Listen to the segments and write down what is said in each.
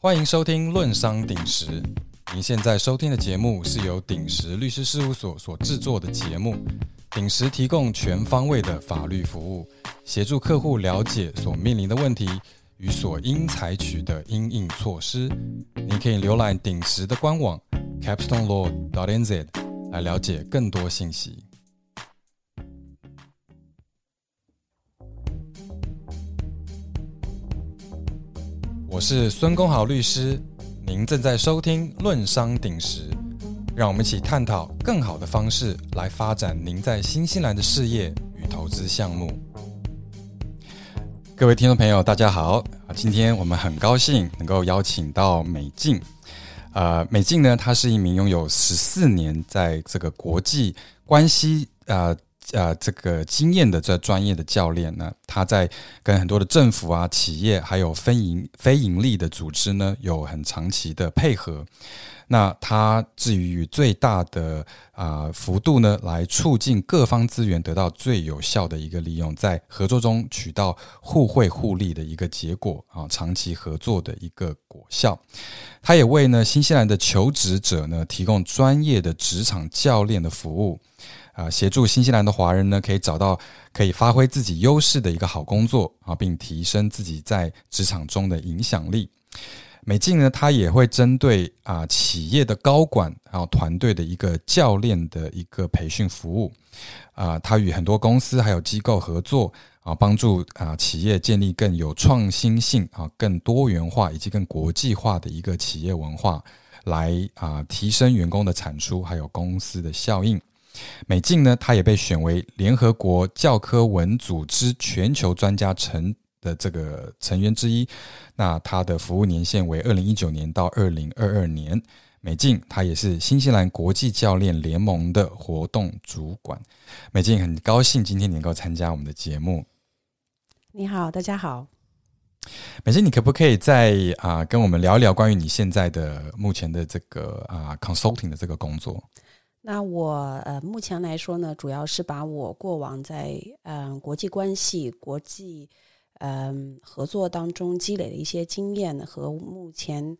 欢迎收听《论商鼎石》。您现在收听的节目是由鼎石律师事务所所制作的节目。鼎石提供全方位的法律服务，协助客户了解所面临的问题与所应采取的应应措施。您可以浏览鼎石的官网 capstonelaw.nz 来了解更多信息。我是孙公豪律师，您正在收听《论商鼎石》，让我们一起探讨更好的方式来发展您在新西兰的事业与投资项目。各位听众朋友，大家好啊！今天我们很高兴能够邀请到美静。呃，美静呢，她是一名拥有十四年在这个国际关系啊。呃，这个经验的这专业的教练呢，他在跟很多的政府啊、企业还有非营非盈利的组织呢，有很长期的配合。那他至于最大的啊幅度呢，来促进各方资源得到最有效的一个利用，在合作中取到互惠互利的一个结果啊，长期合作的一个果效。他也为呢新西兰的求职者呢提供专业的职场教练的服务。啊，协助新西兰的华人呢，可以找到可以发挥自己优势的一个好工作啊，并提升自己在职场中的影响力。美静呢，他也会针对啊企业的高管还有团队的一个教练的一个培训服务啊，他与很多公司还有机构合作啊，帮助啊企业建立更有创新性啊、更多元化以及更国际化的一个企业文化，来啊提升员工的产出还有公司的效应。美静呢，她也被选为联合国教科文组织全球专家成的这个成员之一。那她的服务年限为二零一九年到二零二二年。美静，她也是新西兰国际教练联盟的活动主管。美静，很高兴今天能够参加我们的节目。你好，大家好。美静，你可不可以再啊跟我们聊一聊关于你现在的目前的这个啊 consulting 的这个工作？那我呃，目前来说呢，主要是把我过往在嗯国际关系、国际嗯合作当中积累的一些经验和目前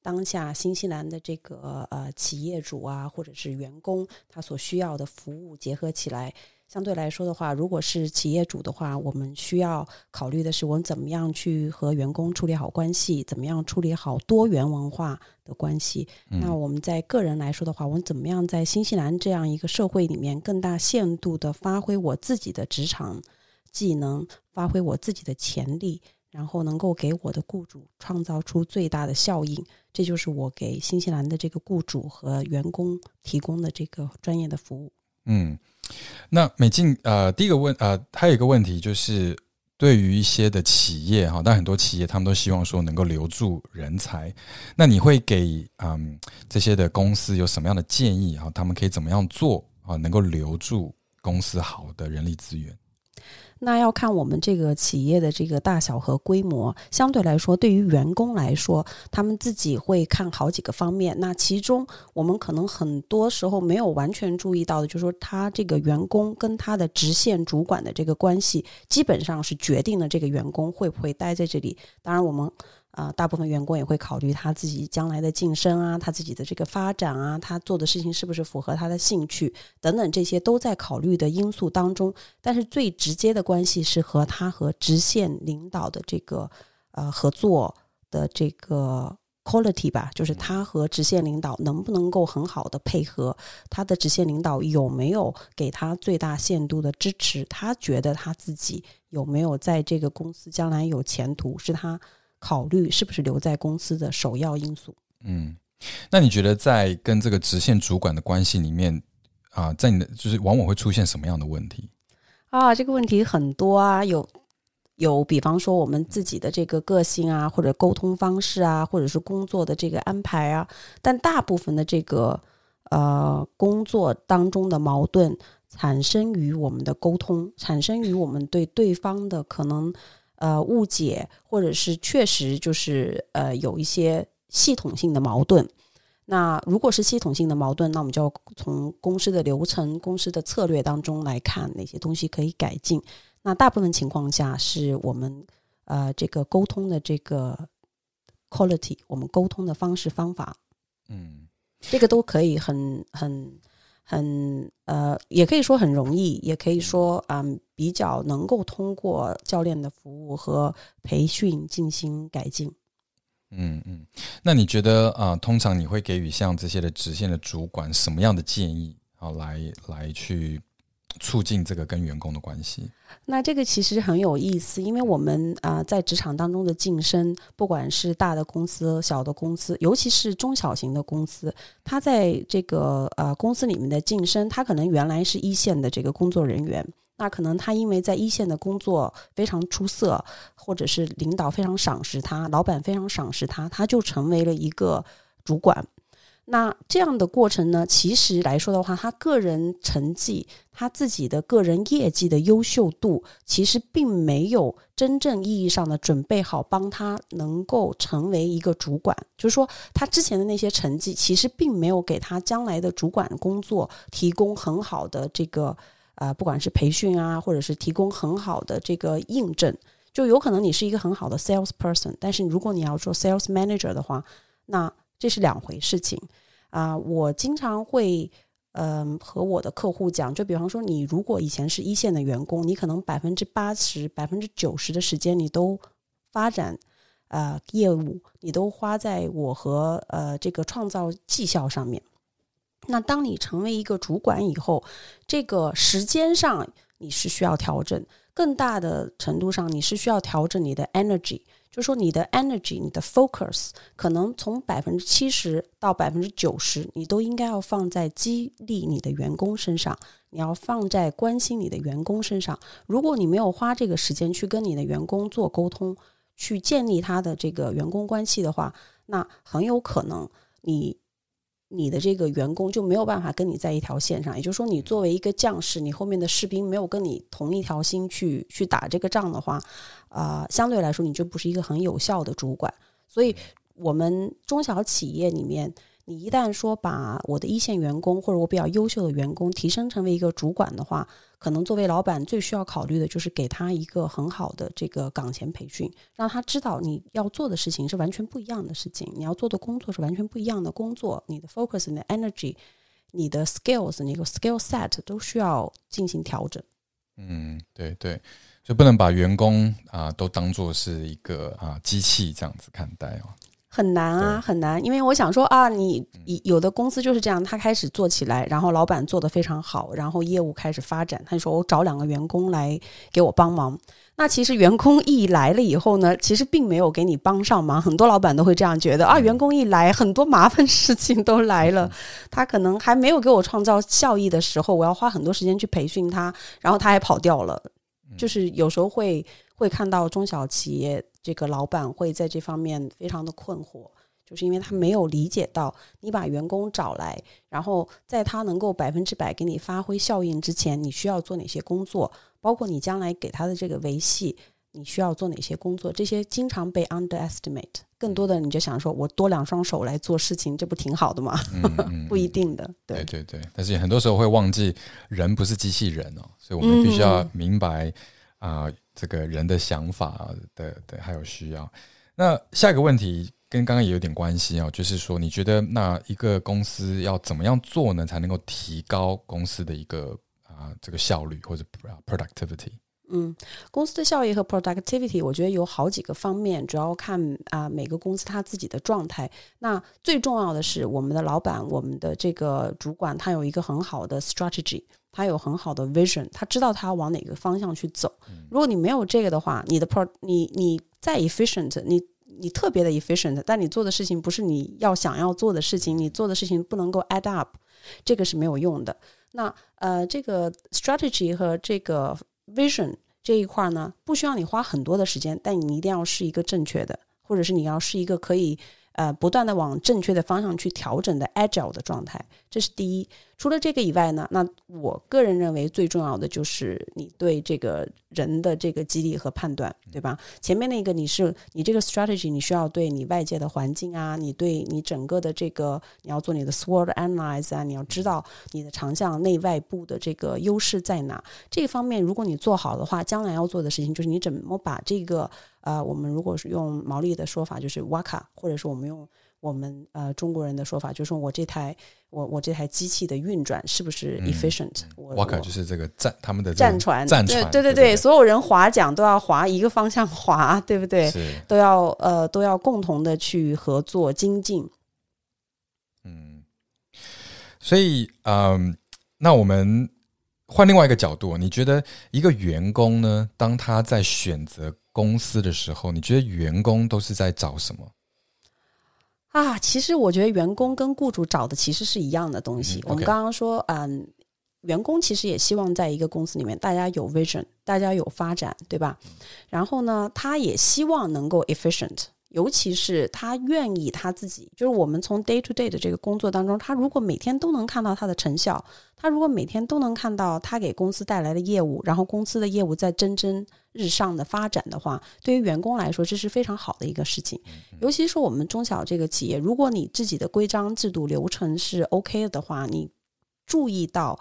当下新西兰的这个呃企业主啊，或者是员工他所需要的服务结合起来。相对来说的话，如果是企业主的话，我们需要考虑的是我们怎么样去和员工处理好关系，怎么样处理好多元文化的关系。那我们在个人来说的话，我们怎么样在新西兰这样一个社会里面，更大限度的发挥我自己的职场技能，发挥我自己的潜力，然后能够给我的雇主创造出最大的效应。这就是我给新西兰的这个雇主和员工提供的这个专业的服务。嗯。那美静，呃，第一个问，呃，还有一个问题就是，对于一些的企业哈，但很多企业他们都希望说能够留住人才，那你会给嗯这些的公司有什么样的建议哈？他们可以怎么样做啊，能够留住公司好的人力资源？那要看我们这个企业的这个大小和规模。相对来说，对于员工来说，他们自己会看好几个方面。那其中，我们可能很多时候没有完全注意到的，就是说他这个员工跟他的直线主管的这个关系，基本上是决定了这个员工会不会待在这里。当然，我们。啊，大部分员工也会考虑他自己将来的晋升啊，他自己的这个发展啊，他做的事情是不是符合他的兴趣等等，这些都在考虑的因素当中。但是最直接的关系是和他和直线领导的这个呃合作的这个 quality 吧，就是他和直线领导能不能够很好的配合，他的直线领导有没有给他最大限度的支持，他觉得他自己有没有在这个公司将来有前途，是他。考虑是不是留在公司的首要因素。嗯，那你觉得在跟这个直线主管的关系里面啊，在你的就是往往会出现什么样的问题？啊，这个问题很多啊，有有，比方说我们自己的这个个性啊，或者沟通方式啊，或者是工作的这个安排啊，但大部分的这个呃工作当中的矛盾产生于我们的沟通，产生于我们对对方的可能。呃，误解或者是确实就是呃有一些系统性的矛盾。那如果是系统性的矛盾，那我们就要从公司的流程、公司的策略当中来看哪些东西可以改进。那大部分情况下是我们呃这个沟通的这个 quality，我们沟通的方式方法，嗯这个都可以很很很呃，也可以说很容易，也可以说嗯比较能够通过教练的服务和培训进行改进。嗯嗯，那你觉得啊、通常你会给予像这些的直线的主管什么样的建议啊、来来去促进这个跟员工的关系？那这个其实很有意思，因为我们啊、在职场当中的晋升，不管是大的公司、小的公司，尤其是中小型的公司，它在这个呃公司里面的晋升，它可能原来是一线的这个工作人员，那可能他因为在一线的工作非常出色，或者是领导非常赏识他，老板非常赏识他，他就成为了一个主管。那这样的过程呢，其实来说的话，他个人成绩、他自己的个人业绩的优秀度，其实并没有真正意义上的准备好，帮他能够成为一个主管。就是说，他之前的那些成绩，其实并没有给他将来的主管工作提供很好的这个呃，不管是培训啊，或者是提供很好的这个印证。就有可能你是一个很好的 sales person，但是如果你要做 sales manager 的话，那这是两回事情啊、我经常会嗯、和我的客户讲，就比方说你如果以前是一线的员工，你可能百分之八十、百分之九十的时间你都发展呃业务，你都花在我和呃这个创造绩效上面。那当你成为一个主管以后，这个时间上你是需要调整，更大的程度上你是需要调整你的 energy，就说你的 energy、你的 focus 可能从百分之七十到百分之九十，你都应该要放在激励你的员工身上，你要放在关心你的员工身上。如果你没有花这个时间去跟你的员工做沟通，去建立他的这个员工关系的话，那很有可能你你的这个员工就没有办法跟你在一条线上。也就是说，你作为一个将士，你后面的士兵没有跟你同一条心去去打这个仗的话，啊、相对来说你就不是一个很有效的主管。所以，我们中小企业里面，你一旦说把我的一线员工或者我比较优秀的员工提升成为一个主管的话，可能作为老板最需要考虑的就是给他一个很好的这个岗前培训，让他知道你要做的事情是完全不一样的事情，你要做的工作是完全不一样的工作，你的 focus、你的 energy、你的 skills、你的 skill set 都需要进行调整。嗯，对对，就不能把员工啊、都当做是一个啊、机器这样子看待哦。很难啊，很难，因为我想说啊，你有的公司就是这样，他开始做起来，然后老板做得非常好，然后业务开始发展，他就说我找两个员工来给我帮忙。那其实员工一来了以后呢，其实并没有给你帮上忙，很多老板都会这样觉得啊，员工一来，很多麻烦事情都来了，他可能还没有给我创造效益的时候，我要花很多时间去培训他，然后他还跑掉了，就是有时候会会看到中小企业这个老板会在这方面非常的困惑，就是因为他没有理解到你把员工找来，然后在他能够百分之百给你发挥效应之前，你需要做哪些工作，包括你将来给他的这个维系。你需要做哪些工作？这些经常被 underestimate。更多的你就想说，我多两双手来做事情，这不挺好的吗？嗯 嗯，不一定的，对对对对，但是很多时候会忘记人不是机器人哦，所以我们必须要明白啊、这个人的想法的的还有需要。那下一个问题跟刚刚也有点关系哦，就是说你觉得那一个公司要怎么样做呢，才能够提高公司的一个啊、这个效率或者 productivity？嗯，公司的效益和 productivity，我觉得有好几个方面，主要看啊、每个公司它自己的状态。那最重要的是，我们的老板、我们的这个主管，他有一个很好的 strategy，他有很好的 vision，他知道他要往哪个方向去走。如果你没有这个的话，你的 pro，你你再 efficient，你你特别的 efficient，但你做的事情不是你要想要做的事情，你做的事情不能够 add up，这个是没有用的。那呃，这个 strategy 和这个 vision 这一块呢，不需要你花很多的时间，但你一定要是一个正确的，或者是你要是一个可以呃不断的往正确的方向去调整的 agile 的状态，这是第一。除了这个以外呢，那我个人认为最重要的就是你对这个人的这个激励和判断，对吧？前面那个你是你这个 strategy，你需要对你外界的环境啊，你对你整个的这个你要做你的 SWOT analyze 啊，你要知道你的长项内外部的这个优势在哪。这方面如果你做好的话，将来要做的事情就是你怎么把这个呃，我们如果是用毛利的说法，就是 waka，或者是我们用。我们呃中国人的说法就是说我这台我我这台机器的运转是不是 efficient？瓦卡就是这个战他们的战船，战船对对对，所有人划桨都要划一个方向划，对不对？都要呃都要共同的去合作精进。嗯，所以嗯，那我们换另外一个角度，你觉得一个员工呢，当他在选择公司的时候，你觉得员工都是在找什么？啊，其实我觉得员工跟雇主找的其实是一样的东西。我们刚刚说，嗯，员工其实也希望在一个公司里面，大家有 vision，大家有发展，对吧？然后呢，他也希望能够 efficient，尤其是他愿意他自己，就是我们从 day to day 的这个工作当中，他如果每天都能看到他的成效，他如果每天都能看到他给公司带来的业务，然后公司的业务在蒸蒸。日上的发展的话，对于员工来说，这是非常好的一个事情。尤其是我们中小这个企业，如果你自己的规章制度流程是 OK 的话，你注意到，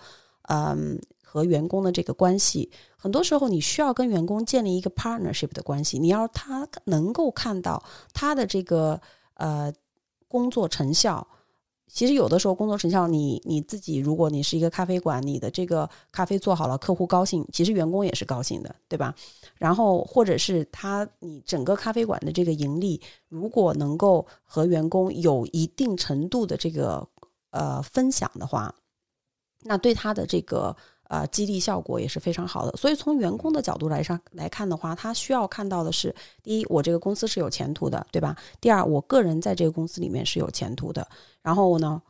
嗯，和员工的这个关系，很多时候你需要跟员工建立一个 partnership 的关系。你要他能够看到他的这个呃工作成效。其实有的时候工作成效，你你自己，如果你是一个咖啡馆，你的这个咖啡做好了，客户高兴，其实员工也是高兴的，对吧？然后或者是他，你整个咖啡馆的这个盈利，如果能够和员工有一定程度的这个呃分享的话，那对他的这个。呃，激励效果也是非常好的。所以从员工的角度来上来看的话，他需要看到的是：第一，我这个公司是有前途的，对吧？第二，我个人在这个公司里面是有前途的。然后呢，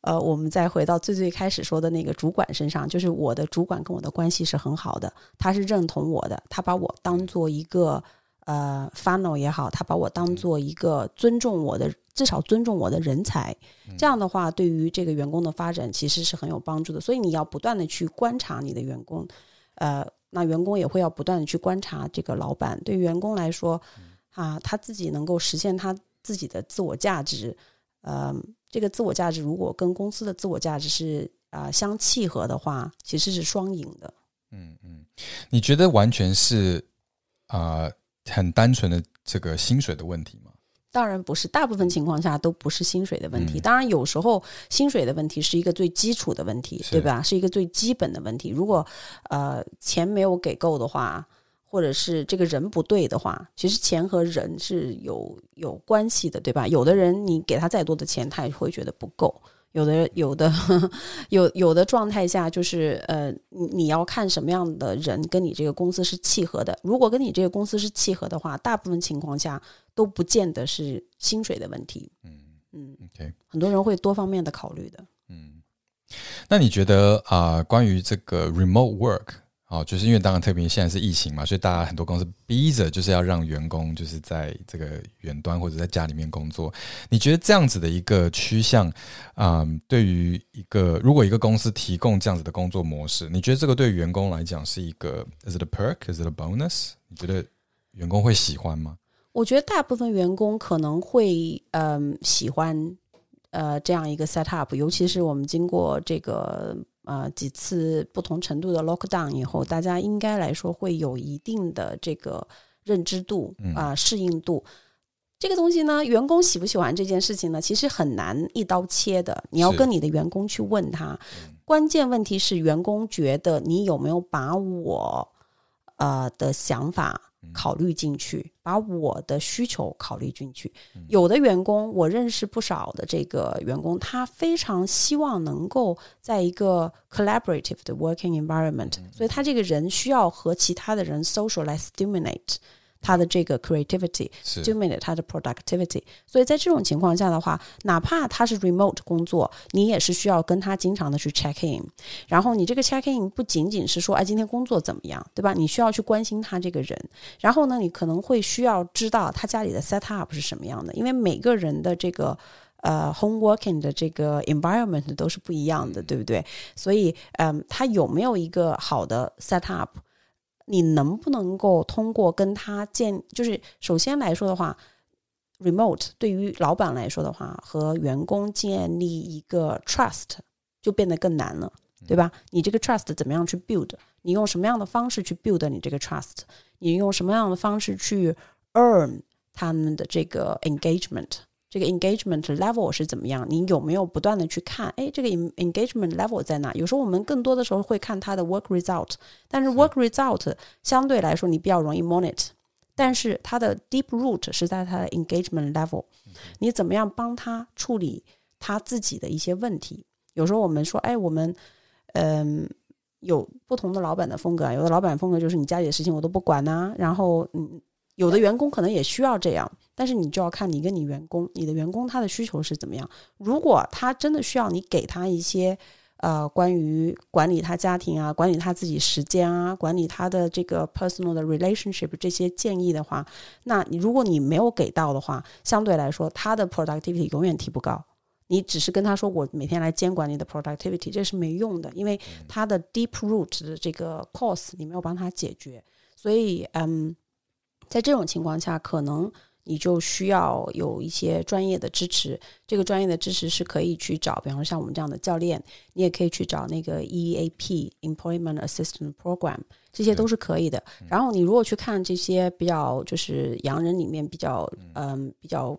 呃，我们再回到最最开始说的那个主管身上，就是我的主管跟我的关系是很好的，他是认同我的，他把我当做一个。呃，funnel 也好，他把我当做一个尊重我的，至少尊重我的人才，这样的话，对于这个员工的发展其实是很有帮助的。所以你要不断的去观察你的员工，呃，那员工也会要不断的去观察这个老板。对于员工来说，啊，他自己能够实现他自己的自我价值，呃，这个自我价值如果跟公司的自我价值是啊相契合的话，其实是双赢的。嗯嗯，你觉得完全是啊？很单纯的这个薪水的问题吗？当然不是，大部分情况下都不是薪水的问题。当然，有时候薪水的问题是一个最基础的问题，对吧？是一个最基本的问题。如果呃钱没有给够的话，或者是这个人不对的话，其实钱和人是有有关系的，对吧？有的人你给他再多的钱，他也会觉得不够。有的有的有有的状态下，就是呃，你你要看什么样的人跟你这个公司是契合的。如果跟你这个公司是契合的话，大部分情况下都不见得是薪水的问题。嗯嗯，OK，很多人会多方面的考虑的。嗯，那你觉得啊，关于这个 remote work？哦，就是因为当然特别现在是疫情嘛，所以大家很多公司逼着就是要让员工就是在这个远端或者在家里面工作。你觉得这样子的一个趋向，嗯，对于一个如果一个公司提供这样子的工作模式，你觉得这个对员工来讲是一个 is it a perk is it a bonus？你觉得员工会喜欢吗？我觉得大部分员工可能会嗯喜欢呃这样一个 set up，尤其是我们经过这个。呃，几次不同程度的 lockdown 以后，大家应该来说会有一定的这个认知度啊，适应度。这个东西呢，员工喜不喜欢这件事情呢？其实很难一刀切的。你要跟你的员工去问他，关键问题是员工觉得你有没有把我呃的想法。考虑进去，把我的需求考虑进去。有的员工，我认识不少的这个员工，他非常希望能够在一个 collaborative 的 working environment，所以他这个人需要和其他的人 social 来 stimulate。他的这个 creativity，stimulate 他的 productivity，所以在这种情况下的话，哪怕他是 remote 工作，你也是需要跟他经常的去 check in。然后你这个 check in 不仅仅是说，哎，今天工作怎么样，对吧？你需要去关心他这个人。然后呢，你可能会需要知道他家里的 set up 是什么样的，因为每个人的这个呃，home working 的这个 environment 都是不一样的，对不对？所以，嗯，他有没有一个好的 set up？你能不能够通过跟他建，就是首先来说的话，remote 对于老板来说的话，和员工建立一个 trust 就变得更难了，对吧？你这个 trust 怎么样去 build？你用什么样的方式去 build 你这个 trust？你用什么样的方式去 earn 他们的这个 engagement？这个 engagement level 是怎么样？你有没有不断的去看？哎，这个 engagement level 在哪？有时候我们更多的时候会看它的 work result，但是 work result 相对来说你比较容易 monitor，但是它的 deep root 是在它的 engagement level。你怎么样帮他处理他自己的一些问题？有时候我们说，哎，我们嗯有不同的老板的风格，有的老板风格就是你家里的事情我都不管呐，然后嗯。有的员工可能也需要这样，但是你就要看你跟你员工，你的员工他的需求是怎么样。如果他真的需要你给他一些呃关于管理他家庭啊、管理他自己时间啊、管理他的这个 personal 的 relationship 这些建议的话，那你如果你没有给到的话，相对来说他的 productivity 永远提不高。你只是跟他说我每天来监管你的 productivity，这是没用的，因为他的 deep root 的这个 cause 你没有帮他解决，所以嗯。在这种情况下，可能你就需要有一些专业的支持。这个专业的支持是可以去找，比方说像我们这样的教练，你也可以去找那个 EAP（Employment Assistance Program），这些都是可以的。然后你如果去看这些比较就是洋人里面比较嗯比较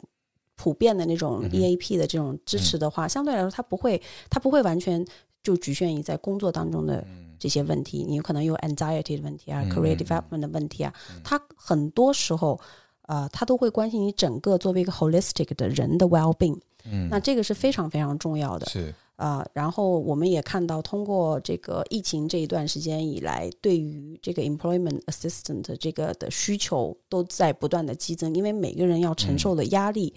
普遍的那种 EAP 的这种支持的话，相对来说它不会它不会完全就局限于在工作当中的。这些问题，你有可能有 anxiety 的问题啊，career development 的问题啊，它很多时候，呃，他都会关心你整个作为一个 holistic 的人的 well being。嗯，那这个是非常非常重要的。是。啊，然后我们也看到，通过这个疫情这一段时间以来，对于这个 employment assistant 这个的需求都在不断的激增，因为每个人要承受的压力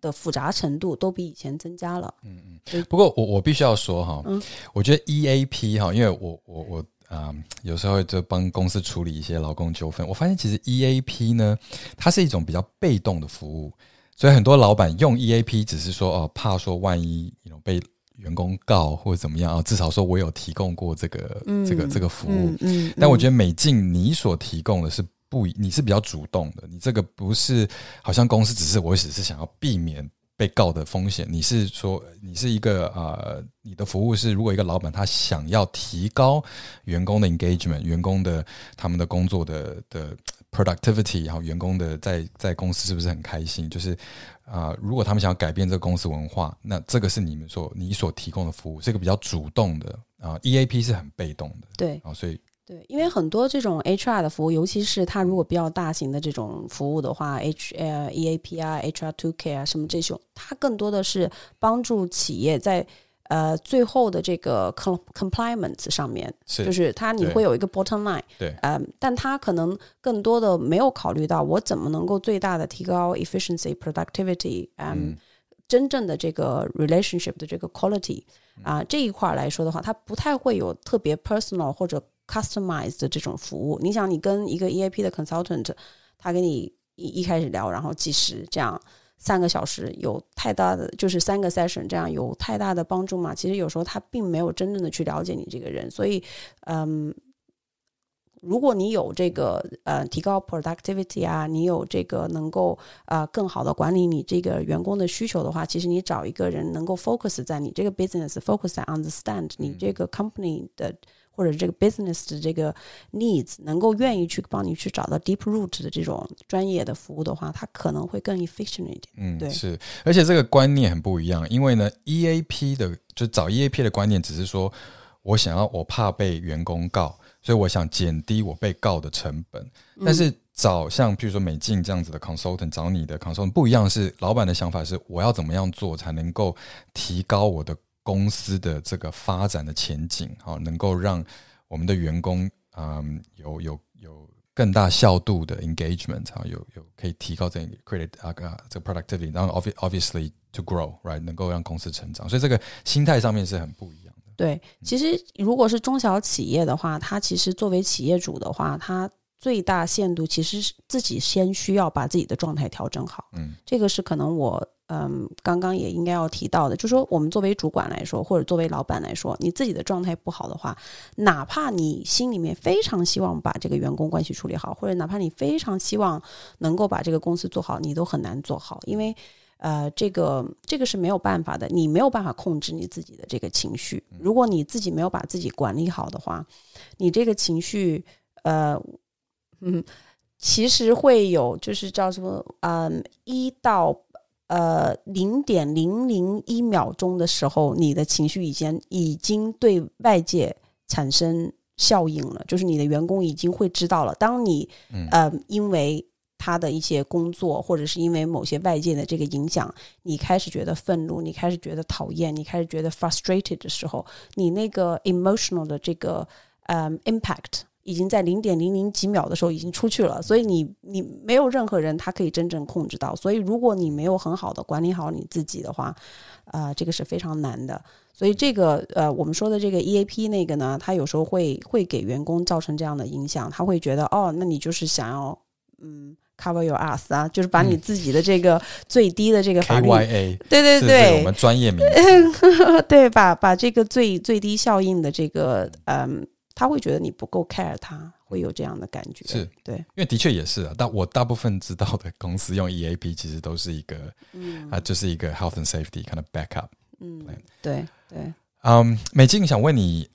的复杂程度都比以前增加了。嗯嗯。不过我我必须要说哈，嗯我觉得 EAP 哈，因为我我我啊，有时候就帮公司处理一些劳工纠纷，我发现其实 EAP 呢，它是一种比较被动的服务，所以很多老板用 EAP 只是说哦，怕说万一有被员工告或者怎么样啊？至少说我有提供过这个这个这个服务。嗯，但我觉得美静你所提供的是不，你是比较主动的。你这个不是好像公司只是我只是想要避免被告的风险。你是说你是一个呃，你的服务是如果一个老板他想要提高员工的 engagement，员工的他们的工作的的 productivity，然后员工的在在公司是不是很开心？就是。啊，如果他们想要改变这个公司文化，那这个是你们所你所提供的服务，是一个比较主动的啊。EAP 是很被动的，对啊，所以对，因为很多这种 HR 的服务，尤其是它如果比较大型的这种服务的话，H 呃 EAP 啊，HR Two K 啊，什么这种，它更多的是帮助企业在。呃，最后的这个 compliance 上面，就是它你会有一个 bottom line，对，呃，但它可能更多的没有考虑到我怎么能够最大的提高 efficiency productivity，嗯，真正的这个 relationship 的这个 quality 啊这一块来说的话，它不太会有特别 personal 或者 customized 的这种服务。你想，你跟一个 EAP 的 consultant，他跟你一一开始聊，然后计时这样。三个小时有太大的，就是三个 session 这样有太大的帮助吗？其实有时候他并没有真正的去了解你这个人，所以，嗯，如果你有这个呃提高 productivity 啊，你有这个能够呃更好的管理你这个员工的需求的话，其实你找一个人能够 focus 在你这个 business，focus 在 understand 你这个 company 的。或者这个 business 的这个 needs 能够愿意去帮你去找到 deep root 的这种专业的服务的话，它可能会更 efficient 一点。嗯，对，是，而且这个观念很不一样，因为呢，EAP 的就找 EAP 的观念只是说我想要我怕被员工告，所以我想减低我被告的成本。但是找像譬如说美静这样子的 consultant 找你的 consultant 不一样，是老板的想法是我要怎么样做才能够提高我的。公司的这个发展的前景，好，能够让我们的员工，嗯，有有有更大效度的 engagement，啊，有有可以提高这 credit 啊个这个 productivity，然后 obviously to grow，right，能够让公司成长，所以这个心态上面是很不一样的。对，其实如果是中小企业的话，它其实作为企业主的话，它最大限度其实是自己先需要把自己的状态调整好。嗯，这个是可能我。嗯，刚刚也应该要提到的，就是说我们作为主管来说，或者作为老板来说，你自己的状态不好的话，哪怕你心里面非常希望把这个员工关系处理好，或者哪怕你非常希望能够把这个公司做好，你都很难做好，因为呃，这个这个是没有办法的，你没有办法控制你自己的这个情绪。如果你自己没有把自己管理好的话，你这个情绪，呃，嗯。其实会有，就是叫什么，嗯，一到呃零点零零一秒钟的时候，你的情绪已经已经对外界产生效应了，就是你的员工已经会知道了。当你呃因为他的一些工作，或者是因为某些外界的这个影响，你开始觉得愤怒，你开始觉得讨厌，你开始觉得 frustrated 的时候，你那个 emotional 的这个嗯 impact。已经在零点零零几秒的时候已经出去了，所以你你没有任何人他可以真正控制到。所以如果你没有很好的管理好你自己的话，呃，这个是非常难的。所以这个呃，我们说的这个 EAP 那个呢，他有时候会会给员工造成这样的影响，他会觉得哦，那你就是想要嗯 cover your ass 啊，就是把你自己的这个最低的这个法律对对对，我们专业名词 对，把把这个最最低效应的这个嗯。他会觉得你不够 care，他会有这样的感觉。是对，因为的确也是啊。但我大部分知道的公司用 EAP，其实都是一个，啊，就是一个 health and safety kind of backup。嗯，对对。嗯，美静想问你，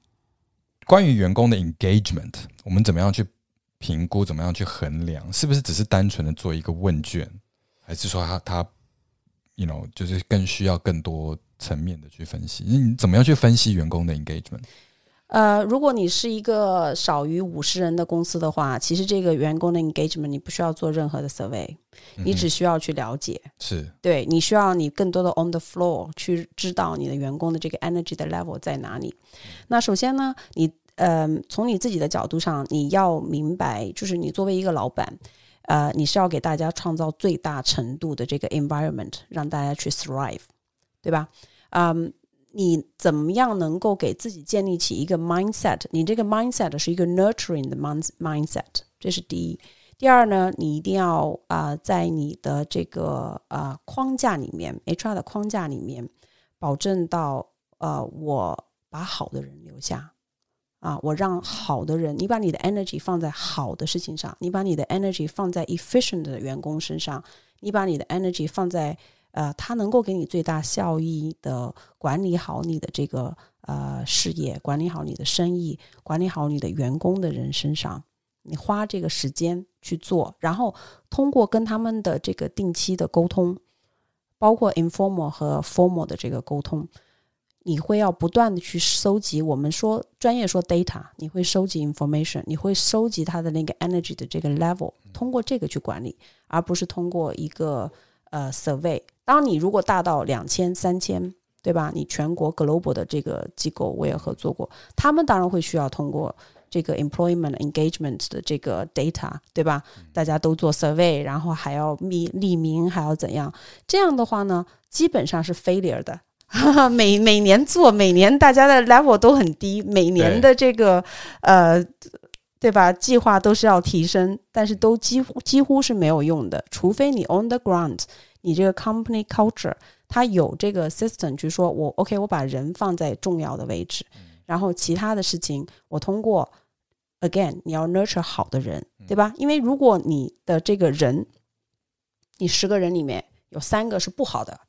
关于员工的 engagement，我们怎么样去评估？怎么样去衡量？是不是只是单纯的做一个问卷，还是说他他，you know，就是更需要更多层面的去分析？你怎么样去分析员工的 engagement？呃，如果你是一个少于五十人的公司的话，其实这个员工的 engagement 你不需要做任何的 survey，你只需要去了解。是，对你需要你更多的 on the floor 去知道你的员工的这个 energy 的 level 在哪里。那首先呢，你呃从你自己的角度上，你要明白，就是你作为一个老板，呃，你是要给大家创造最大程度的这个 environment，让大家去 thrive，对吧？嗯。你怎么样能够给自己建立起一个 mindset？你这个 mindset 是一个 nurturing 的 mind mindset，这是第一。第二呢，你一定要啊，在你的这个啊框架里面，HR 的框架里面，保证到呃，我把好的人留下啊，我让好的人，你把你的 energy 放在好的事情上，你把你的 energy 放在 efficient 的员工身上，你把你的 energy 放在。呃，他能够给你最大效益的管理好你的这个呃事业，管理好你的生意，管理好你的员工的人身上，你花这个时间去做，然后通过跟他们的这个定期的沟通，包括 informal 和 formal 的这个沟通，你会要不断的去收集，我们说专业说 data，你会收集 information，你会收集他的那个 energy 的这个 level，通过这个去管理，而不是通过一个呃 survey。当你如果大到两千、三千，对吧？你全国 global 的这个机构我也合作过，他们当然会需要通过这个 employment engagement 的这个 data，对吧？大家都做 survey，然后还要密匿名，还要怎样？这样的话呢，基本上是 failure 的。每每年做，每年大家的 level 都很低，每年的这个呃，对吧？计划都是要提升，但是都几乎几乎是没有用的，除非你 on the ground。你这个 company culture，它有这个 system，就是说我 OK，我把人放在重要的位置，然后其他的事情我通过 again，你要 nurture 好的人，对吧？因为如果你的这个人，你十个人里面有三个是不好的，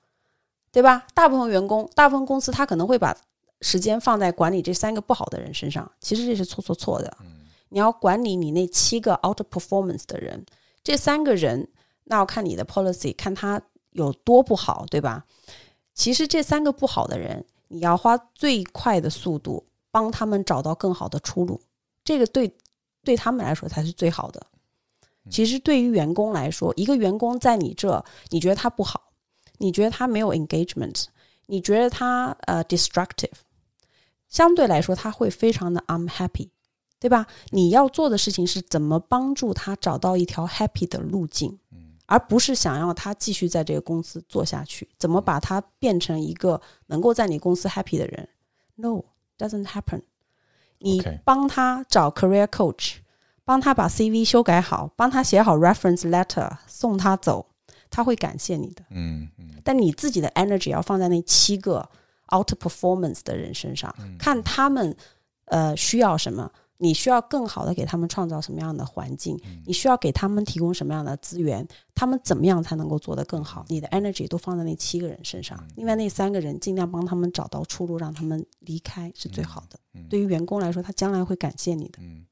对吧？大部分员工，大部分公司他可能会把时间放在管理这三个不好的人身上，其实这是错错错的。你要管理你那七个 out performance 的人，这三个人。那要看你的 policy，看他有多不好，对吧？其实这三个不好的人，你要花最快的速度帮他们找到更好的出路，这个对对他们来说才是最好的。其实对于员工来说，一个员工在你这，你觉得他不好，你觉得他没有 engagement，你觉得他呃 destructive，相对来说他会非常的 unhappy，对吧？你要做的事情是怎么帮助他找到一条 happy 的路径。而不是想要他继续在这个公司做下去，怎么把他变成一个能够在你公司 happy 的人？No，doesn't happen。你帮他找 career coach，帮他把 CV 修改好，帮他写好 reference letter，送他走，他会感谢你的。嗯嗯。但你自己的 energy 要放在那七个 out performance 的人身上，看他们呃需要什么。你需要更好的给他们创造什么样的环境？你需要给他们提供什么样的资源？他们怎么样才能够做得更好？你的 energy 都放在那七个人身上，另外那三个人尽量帮他们找到出路，让他们离开是最好的。对于员工来说，他将来会感谢你的。嗯，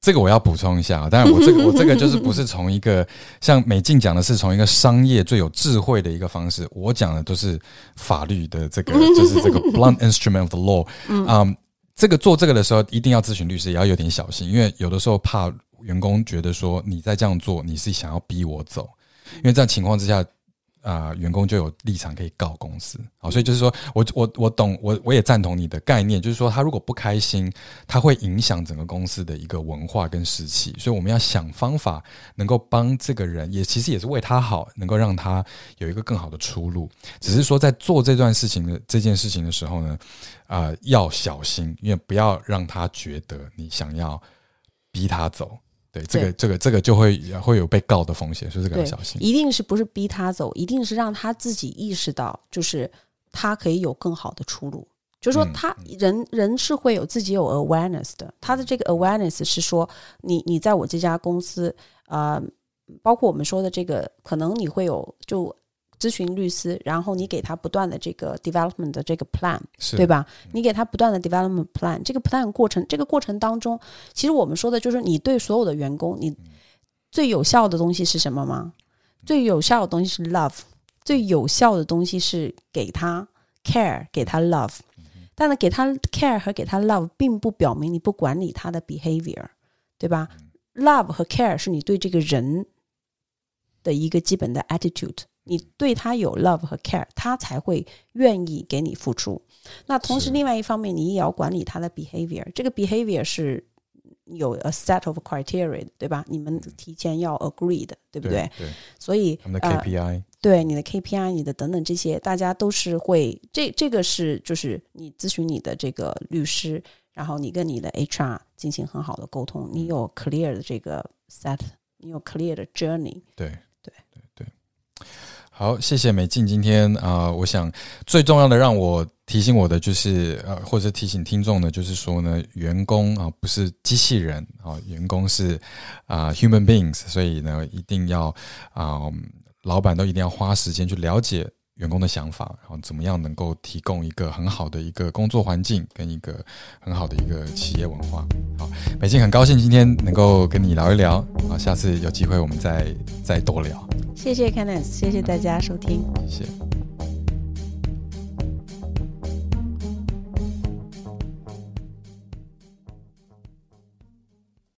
这个我要补充一下啊，当然我这个我这个就是不是从一个像美静讲的是从一个商业最有智慧的一个方式，我讲的都是法律的这个就是这个 blunt instrument of the law。嗯。这个做这个的时候，一定要咨询律师，也要有点小心，因为有的时候怕员工觉得说你在这样做，你是想要逼我走，因为这样情况之下。啊，员工就有立场可以告公司，好，所以就是说我我我懂，我我也赞同你的概念，就是说他如果不开心，他会影响整个公司的一个文化跟士气，所以我们要想方法能够帮这个人，也其实也是为他好，能够让他有一个更好的出路。只是说在做这段事情的这件事情的时候呢，啊，要小心，因为不要让他觉得你想要逼他走。对，这个这个这个就会会有被告的风险，所以这个要小心。一定是不是逼他走，一定是让他自己意识到，就是他可以有更好的出路。就是说，他人人是会有自己有 awareness 的，他的这个 awareness 是说，你你在我这家公司啊，包括我们说的这个，可能你会有就。咨询律师，然后你给他不断的这个 development 的这个 plan，对吧？你给他不断的 development plan，这个 plan 过程，这个过程当中，其实我们说的就是你对所有的员工，你最有效的东西是什么吗？最有效的东西是 love，最有效的东西是给他 care，给他 love。但是给他 care 和给他 love，并不表明你不管理他的 behavior，对吧？love 和 care 是你对这个人的一个基本的 attitude。你对他有 love 和 care，他才会愿意给你付出。那同时，另外一方面，你也要管理他的 behavior。这个 behavior 是有 a set of criteria，对吧？你们提前要 agree 的，对不对？对。所以，他们的 KPI，对你的 KPI，你的等等这些，大家都是会这这个是就是你咨询你的这个律师，然后你跟你的 HR 进行很好的沟通，你有 clear 的这个 set，你有 clear 的 journey。对对对。好，谢谢美静。今天啊，我想最重要的让我提醒我的就是，呃，或者提醒听众的，就是说呢，员工啊不是机器人啊，员工是啊 human beings，所以呢，一定要啊，老板都一定要花时间去了解。员工的想法，然后怎么样能够提供一个很好的一个工作环境，跟一个很好的一个企业文化。好，美静很高兴今天能够跟你聊一聊，啊，下次有机会我们再再多聊。谢谢 Kenneth，谢谢大家收听，谢谢。